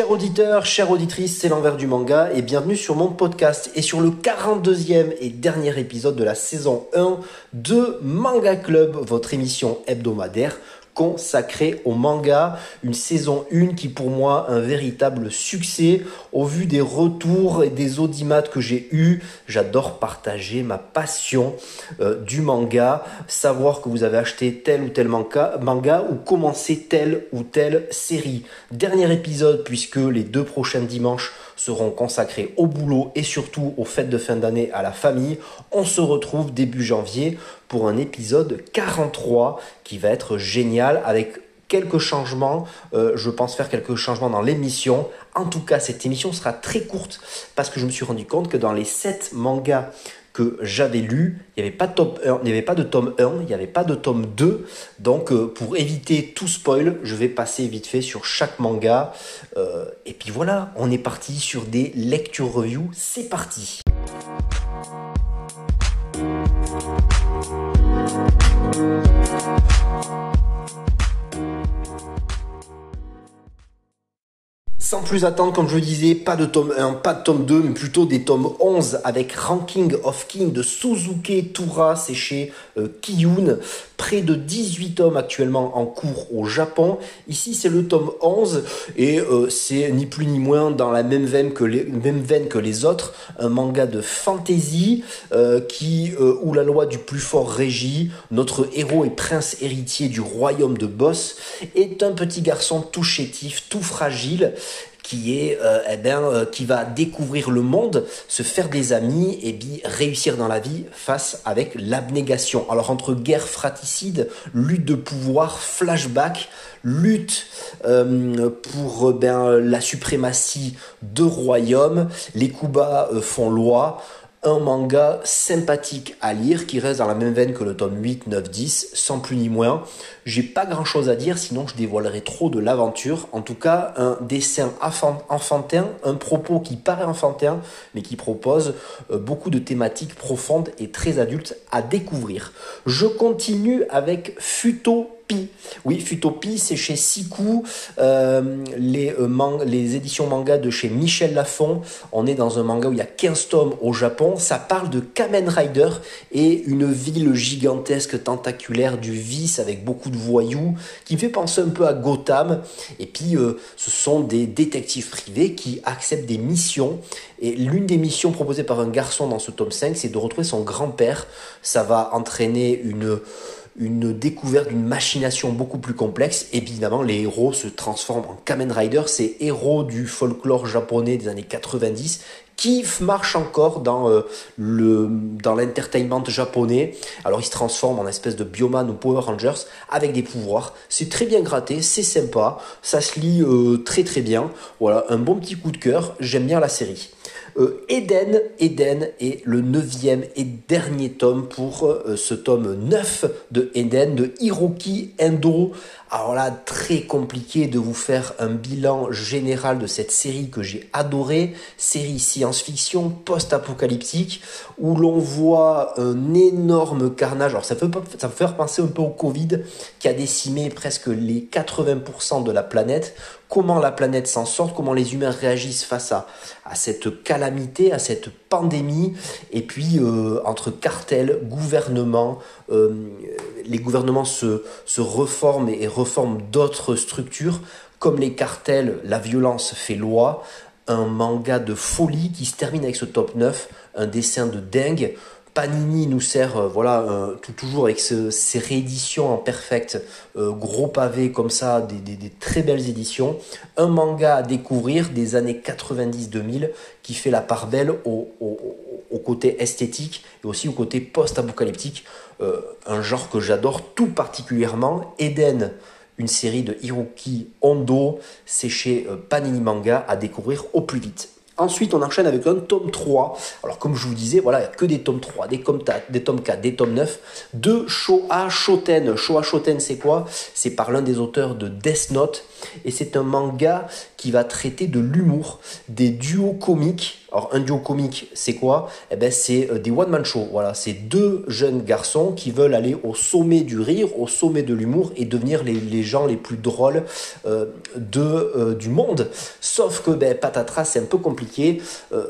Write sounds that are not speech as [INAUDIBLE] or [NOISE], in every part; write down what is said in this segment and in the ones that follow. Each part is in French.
Chers auditeurs, chères auditrices, c'est l'envers du manga et bienvenue sur mon podcast et sur le 42e et dernier épisode de la saison 1 de Manga Club, votre émission hebdomadaire consacré au manga, une saison 1 qui pour moi un véritable succès au vu des retours et des audimates que j'ai eu. J'adore partager ma passion euh, du manga, savoir que vous avez acheté tel ou tel manga, manga ou commencé telle ou telle série. Dernier épisode puisque les deux prochains dimanches seront consacrés au boulot et surtout aux fêtes de fin d'année à la famille. On se retrouve début janvier pour un épisode 43 qui va être génial avec quelques changements. Euh, je pense faire quelques changements dans l'émission. En tout cas, cette émission sera très courte parce que je me suis rendu compte que dans les 7 mangas que j'avais lu, il n'y avait pas de tome 1, il n'y avait pas de tome 1, il n'y avait pas de tome 2. Donc euh, pour éviter tout spoil, je vais passer vite fait sur chaque manga. Euh, et puis voilà, on est parti sur des lecture reviews. C'est parti. Sans plus attendre, comme je le disais, pas de tome 1, pas de tome 2, mais plutôt des tomes 11 avec Ranking of King de Suzuki Tura, c'est chez euh, Kiyun. Près de 18 tomes actuellement en cours au Japon. Ici, c'est le tome 11 et euh, c'est ni plus ni moins dans la même veine que les, que les autres. Un manga de fantasy euh, qui, où la loi du plus fort régit. Notre héros et prince héritier du royaume de Boss est un petit garçon tout chétif, tout fragile euh, eh ben, euh, qui va découvrir le monde, se faire des amis et réussir dans la vie face avec l'abnégation. Alors entre guerre fratricide, lutte de pouvoir, flashback, lutte euh, pour ben, la suprématie de royaume, les Kuba font loi un manga sympathique à lire qui reste dans la même veine que le tome 8, 9, 10, sans plus ni moins. J'ai pas grand chose à dire, sinon je dévoilerai trop de l'aventure. En tout cas, un dessin enfantin, un propos qui paraît enfantin, mais qui propose euh, beaucoup de thématiques profondes et très adultes à découvrir. Je continue avec Futo oui, Futopie, c'est chez Siku, euh, les, euh, les éditions manga de chez Michel Lafon. On est dans un manga où il y a 15 tomes au Japon. Ça parle de Kamen Rider et une ville gigantesque, tentaculaire du vice avec beaucoup de voyous qui fait penser un peu à Gotham. Et puis, euh, ce sont des détectives privés qui acceptent des missions. Et l'une des missions proposées par un garçon dans ce tome 5, c'est de retrouver son grand-père. Ça va entraîner une une découverte d'une machination beaucoup plus complexe. Évidemment, les héros se transforment en Kamen Rider, ces héros du folklore japonais des années 90 qui marche encore dans euh, dans l'entertainment japonais. Alors ils se transforment en espèce de Bioman ou Power Rangers avec des pouvoirs. C'est très bien gratté, c'est sympa, ça se lit euh, très très bien. Voilà, un bon petit coup de cœur. J'aime bien la série. Euh, Eden, Eden est le neuvième et dernier tome pour euh, ce tome 9 de Eden de Hiroki Endo. Alors là, très compliqué de vous faire un bilan général de cette série que j'ai adorée, série science-fiction post-apocalyptique, où l'on voit un énorme carnage. Alors ça peut, ça peut faire penser un peu au Covid, qui a décimé presque les 80% de la planète, comment la planète s'en sort, comment les humains réagissent face à, cette calamité, à cette pandémie, et puis euh, entre cartels, gouvernements, euh, les gouvernements se, se reforment et reforment d'autres structures, comme les cartels, la violence fait loi, un manga de folie qui se termine avec ce top 9, un dessin de dingue, Panini nous sert, euh, voilà, euh, tout, toujours avec ces rééditions en perfect, euh, gros pavé comme ça, des, très belles éditions. Un manga à découvrir des années 90-2000 qui fait la part belle au, côté esthétique et aussi au côté post-apocalyptique. un genre que j'adore tout particulièrement. Eden, une série de Hiroki Hondo, c'est chez Panini Manga à découvrir au plus vite. Ensuite, on enchaîne avec un tome 3. Alors, comme je vous disais, voilà, il n'y a que des tomes 3, des tomes, 4, des tomes 4, des tomes 9 de Showa Shoten. Showa Shoten, c'est quoi? C'est par l'un des auteurs de Death Note. Et c'est un manga qui va traiter de l'humour, des duos comiques Alors un duo comique, c'est quoi? Eh ben c'est des one man show. Voilà, c'est deux jeunes garçons qui veulent aller au sommet du rire, au sommet de l'humour et devenir les, gens les plus drôles de du monde. Sauf que ben patatras, c'est un peu compliqué.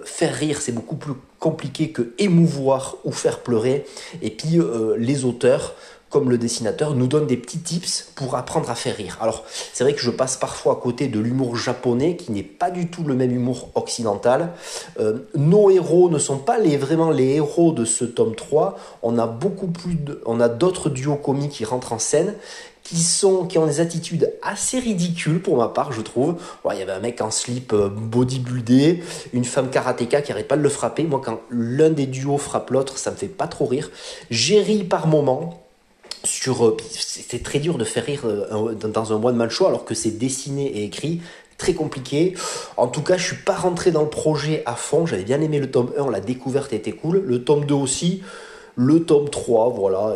Faire rire, c'est beaucoup plus compliqué que émouvoir ou faire pleurer. Et puis les auteurs comme le dessinateur, nous donne des petits tips pour apprendre à faire rire. Alors, c'est vrai que je passe parfois à côté de l'humour japonais, qui n'est pas du tout le même humour occidental. Euh, nos héros ne sont pas les, vraiment les héros de ce tome 3. On a beaucoup plus on a d'autres duos comiques qui rentrent en scène, qui sont, qui ont des attitudes assez ridicules pour ma part, je trouve. il y avait un mec en slip euh, bodybuildé, une femme karatéka qui arrête pas de le frapper. Moi, quand l'un des duos frappe l'autre, ça me fait pas trop rire. J'ai ri par moments sur euh, c'est très dur de faire rire euh, dans un one man show alors que c'est dessiné et écrit très compliqué. En tout cas, je suis pas rentré dans le projet à fond. J'avais bien aimé le tome 1, la découverte était cool. Le tome 2 aussi. Le tome 3, voilà,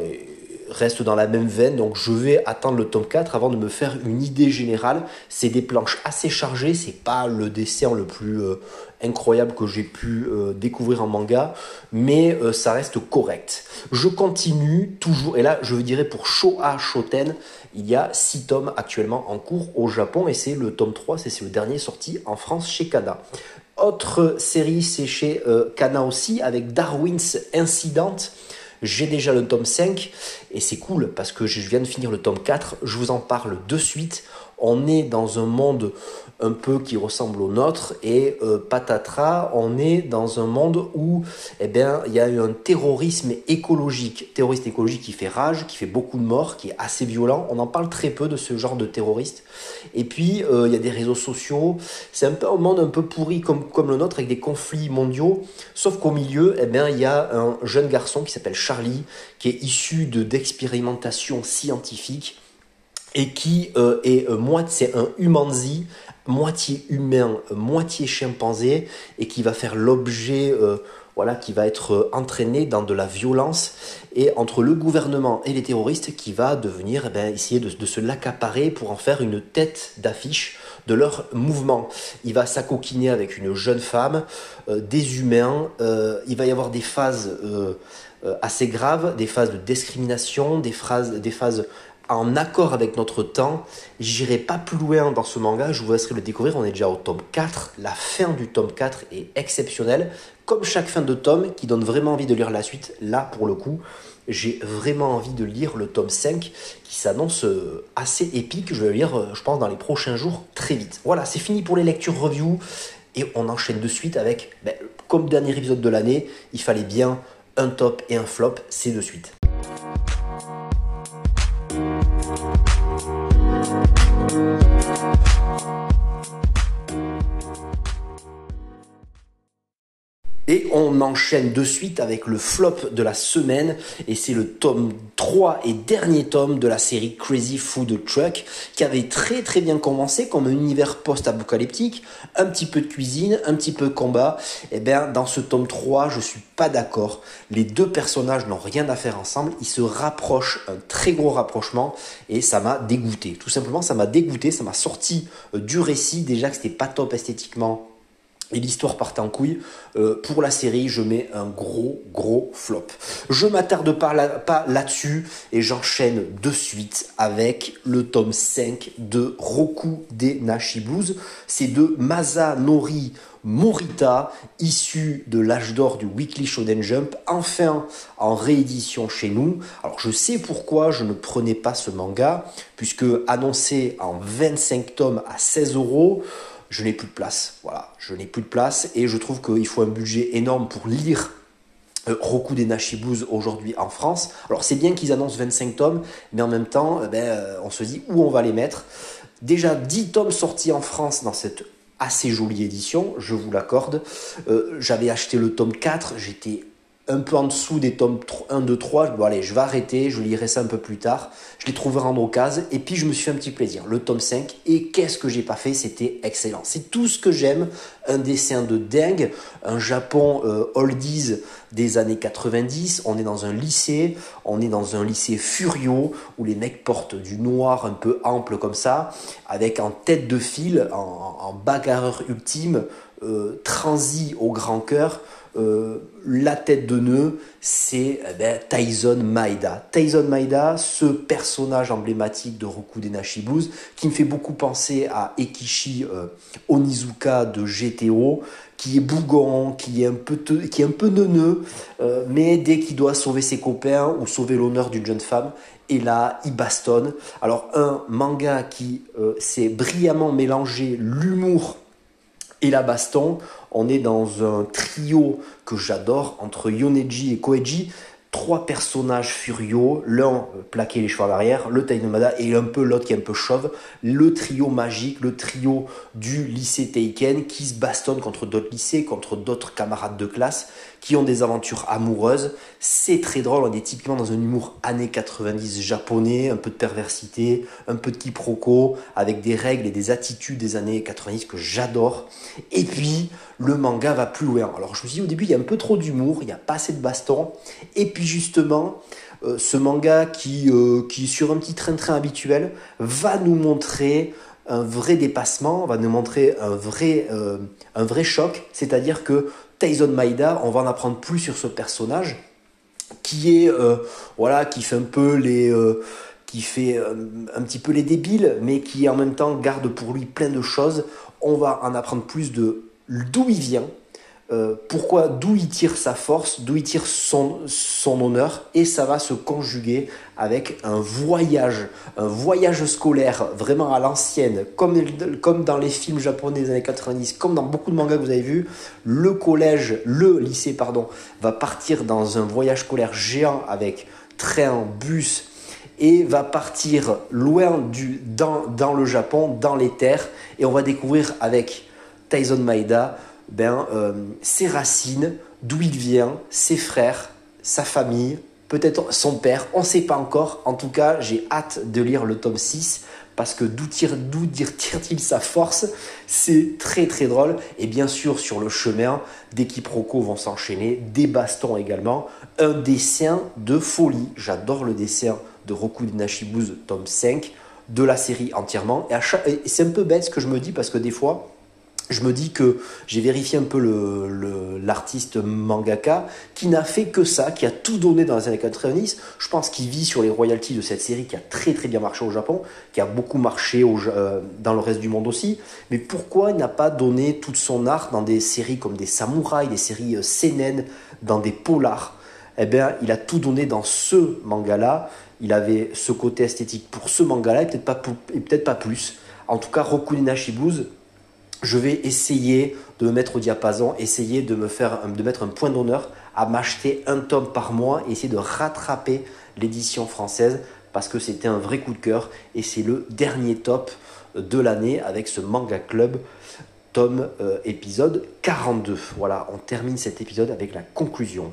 reste dans la même veine. Donc je vais attendre le tome 4 avant de me faire une idée générale. C'est des planches assez chargées. C'est pas le dessin le plus euh, incroyable que j'ai pu euh, découvrir en manga, mais euh, ça reste correct. Je continue toujours, et là je dirais pour Showa Shoten, il y a 6 tomes actuellement en cours au Japon, et c'est le tome 3, c'est le dernier sorti en France chez Kana. Autre série, c'est chez Kana aussi, avec Darwin's Incident. J'ai déjà le tome 5 et c'est cool parce que je viens de finir le tome 4. Je vous en parle de suite. On est dans un monde un peu qui ressemble au nôtre et euh, patatras, on est dans un monde où eh bien, il y a un terrorisme écologique, terroriste écologique qui fait rage, qui fait beaucoup de morts, qui est assez violent. On en parle très peu de ce genre de terroriste. Et puis euh, il y a des réseaux sociaux. C'est un peu un monde un peu pourri comme, le nôtre avec des conflits mondiaux. Sauf qu'au milieu, eh il y a un jeune garçon qui s'appelle Charlie, qui est issu de d'expérimentations scientifiques et qui euh, est moi c'est un humanzi moitié humain, moitié chimpanzé, et qui va faire l'objet, euh, voilà, qui va être euh, entraîné dans de la violence, et entre le gouvernement et les terroristes, qui va devenir, eh ben, essayer de, se l'accaparer pour en faire une tête d'affiche de leur mouvement. Il va s'acoquiner avec une jeune femme, euh, des humains, il va y avoir des phases assez graves, des phases de discrimination, des, des phases en accord avec notre temps. J'irai pas plus loin dans ce manga, je vous laisserai le découvrir. On est déjà au tome 4. La fin du tome 4 est exceptionnelle. Comme chaque fin de tome qui donne vraiment envie de lire la suite, là pour le coup, j'ai vraiment envie de lire le tome 5 qui s'annonce euh, assez épique. Je vais le lire, euh, je pense, dans les prochains jours très vite. Voilà, c'est fini pour les lectures review. Et on enchaîne de suite avec, ben, comme dernier épisode de l'année, il fallait bien un top et un flop, c'est de suite. Et on enchaîne de suite avec le flop de la semaine et c'est le tome 3 et dernier tome de la série Crazy Food Truck qui avait très très bien commencé comme un univers post-apocalyptique, un petit peu de cuisine, un petit peu de combat. Et eh bien dans ce tome 3, je suis pas d'accord. Les deux personnages n'ont rien à faire ensemble, ils se rapprochent, un très gros rapprochement et ça m'a dégoûté. Tout simplement, ça m'a dégoûté, ça m'a sorti euh, du récit déjà que c'était pas top esthétiquement et l'histoire part en couille. Euh, pour la série, je mets un gros, gros flop. Je m'attarde pas, là-dessus et j'enchaîne de suite avec le tome 5 de Roku des Nashi Blues. C'est de Masanori Morita, issu de l'âge d'or du Weekly Shonen Jump, enfin en réédition chez nous. Alors je sais pourquoi je ne prenais pas ce manga, puisque annoncé en 25 tomes à 16 euros, je n'ai plus de place. Voilà, je n'ai plus de place et je trouve qu'il faut un budget énorme pour lire euh, Roku des Nashibus aujourd'hui en France. Alors c'est bien qu'ils annoncent 25 tomes, mais en même temps, eh ben, euh, on se dit où on va les mettre. Déjà 10 tomes sortis en France dans cette assez jolie édition, je vous l'accorde. Euh, j'avais acheté le tome 4, j'étais un peu en dessous des tomes 1, 2, 3. Bon, allez, je vais arrêter, je lirai ça un peu plus tard. Je l'ai trouvé en occasion et puis je me suis fait un petit plaisir. Le tome 5, et qu'est-ce que j'ai pas fait C'était excellent. C'est tout ce que j'aime. Un dessin de dingue, un Japon euh, oldies des années 90. On est dans un lycée, on est dans un lycée furio où les mecs portent du noir un peu ample comme ça, avec en tête de file, en, en bagarreur ultime, euh, transi au grand cœur, euh, la tête de nœud, c'est eh ben, Tyson Maeda. Tyson Maeda, ce personnage emblématique de Roku Denashi Blues, qui me fait beaucoup penser à Ekishi euh, Onizuka de GTO, qui est bougon, qui est un peu, qui est un peu neuneux, euh, mais dès qu'il doit sauver ses copains ou sauver l'honneur d'une jeune femme, et là, il bastonne. Alors, un manga qui s'est brillamment mélangé l'humour et la baston. On est dans un trio que j'adore entre Yoneji et Koeji trois personnages furieux, l'un euh, plaqué les cheveux à l'arrière, le Tainomada et un peu l'autre qui est un peu chauve, le trio magique, le trio du lycée Teiken qui se bastonne contre d'autres lycées, contre d'autres camarades de classe qui ont des aventures amoureuses. C'est très drôle, on est typiquement dans un humour années 90 japonais, un peu de perversité, un peu de quiproquo, avec des règles et des attitudes des années 90 que j'adore. Et puis, le manga va plus loin. Alors je me suis dit au début, il y a un peu trop d'humour, il n'y a pas assez de baston. Et puis justement, euh, ce manga qui, euh, qui, sur un petit train-train habituel, va nous montrer un vrai dépassement, va nous montrer un vrai, euh, un vrai choc. C'est-à-dire que Tyson Maida, on va en apprendre plus sur ce personnage qui est, voilà, qui fait un peu les qui fait un petit peu les débiles, mais qui en même temps garde pour lui plein de choses. On va en apprendre plus de d'où il vient, euh, pourquoi, d'où il tire sa force, d'où il tire son, honneur, et ça va se conjuguer avec un voyage, un voyage scolaire vraiment à l'ancienne, comme, comme dans les films japonais des années 90, comme dans beaucoup de mangas que vous avez vus, le collège, le lycée, pardon, va partir dans un voyage scolaire géant avec train, bus, et va partir loin du, dans, dans le Japon, dans les terres, et on va découvrir avec Tyson Maeda, ben, euh, ses racines, d'où il vient, ses frères, sa famille, peut-être son père, on ne sait pas encore. En tout cas, j'ai hâte de lire le tome 6 parce que d'où [LAUGHS] tire-t-il sa force? C'est très très drôle. Et bien sûr, sur le chemin, des quiproquos vont s'enchaîner, des bastons également, un dessin de folie. J'adore le dessin de Roku Nashibuz, tome 5, de la série entièrement. Et, et c'est un peu bête ce que je me dis parce que des fois, je me dis que j'ai vérifié un peu l'artiste mangaka qui n'a fait que ça, qui a tout donné dans les années 90. Je pense qu'il vit sur les royalties de cette série qui a très très bien marché au Japon, qui a beaucoup marché euh, dans le reste du monde aussi. Mais pourquoi il n'a pas donné toute son art dans des séries comme des samouraïs, des séries euh, seinen, dans des polars? Eh bien, il a tout donné dans ce manga-là. Il avait ce côté esthétique pour ce manga-là et peut-être pas, peut pas plus. En tout cas, Rokunin Shibuz, je vais essayer de me mettre au diapason, essayer de me faire, mettre un point d'honneur à m'acheter un tome par mois et essayer de rattraper l'édition française parce que c'était un vrai coup de cœur et c'est le dernier top de l'année avec ce manga club tome euh, épisode 42. Voilà, on termine cet épisode avec la conclusion.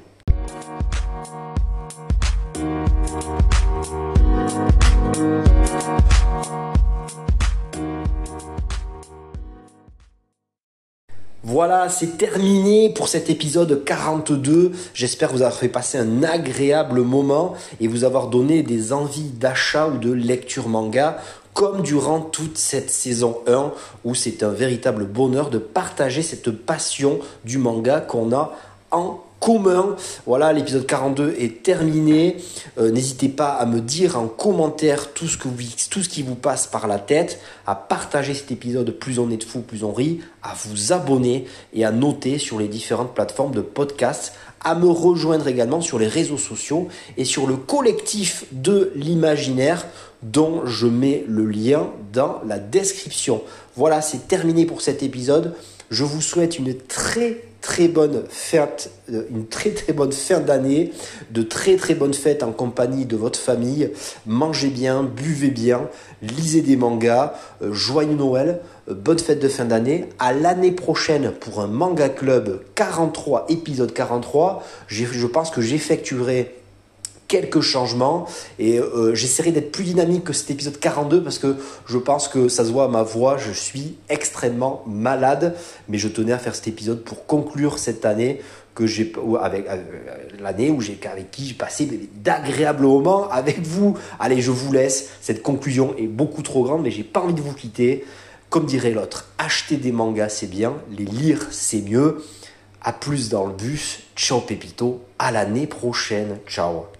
C'est terminé pour cet épisode 42. J'espère vous avoir fait passer un agréable moment et vous avoir donné des envies d'achat ou de lecture manga comme durant toute cette saison 1 où c'est un véritable bonheur de partager cette passion du manga qu'on a en commun. Voilà, l'épisode 42 est terminé. Euh, n'hésitez pas à me dire en commentaire tout ce, tout ce qui vous passe par la tête, à partager cet épisode, plus on est de fou, plus on rit, à vous abonner et à noter sur les différentes plateformes de podcast, à me rejoindre également sur les réseaux sociaux et sur le collectif de l'imaginaire dont je mets le lien dans la description. Voilà, c'est terminé pour cet épisode. Je vous souhaite une très très bonne fête, euh, une très très bonne fin d'année, de très très bonnes fêtes en compagnie de votre famille. Mangez bien, buvez bien, lisez des mangas, euh, joyeux Noël, euh, bonne fête de fin d'année. À l'année prochaine pour un manga club 43, épisode 43. Je pense que j'effectuerai quelques changements et euh, j'essaierai d'être plus dynamique que cet épisode 42 parce que je pense que ça se voit à ma voix, je suis extrêmement malade, mais je tenais à faire cet épisode pour conclure cette année que j'ai avec, euh, l'année où j'ai avec qui j'ai passé d'agréables moments avec vous. Allez, je vous laisse. Cette conclusion est beaucoup trop grande, mais j'ai pas envie de vous quitter. Comme dirait l'autre, acheter des mangas c'est bien, les lire c'est mieux. À plus dans le bus. Ciao Pépito, à l'année prochaine. Ciao.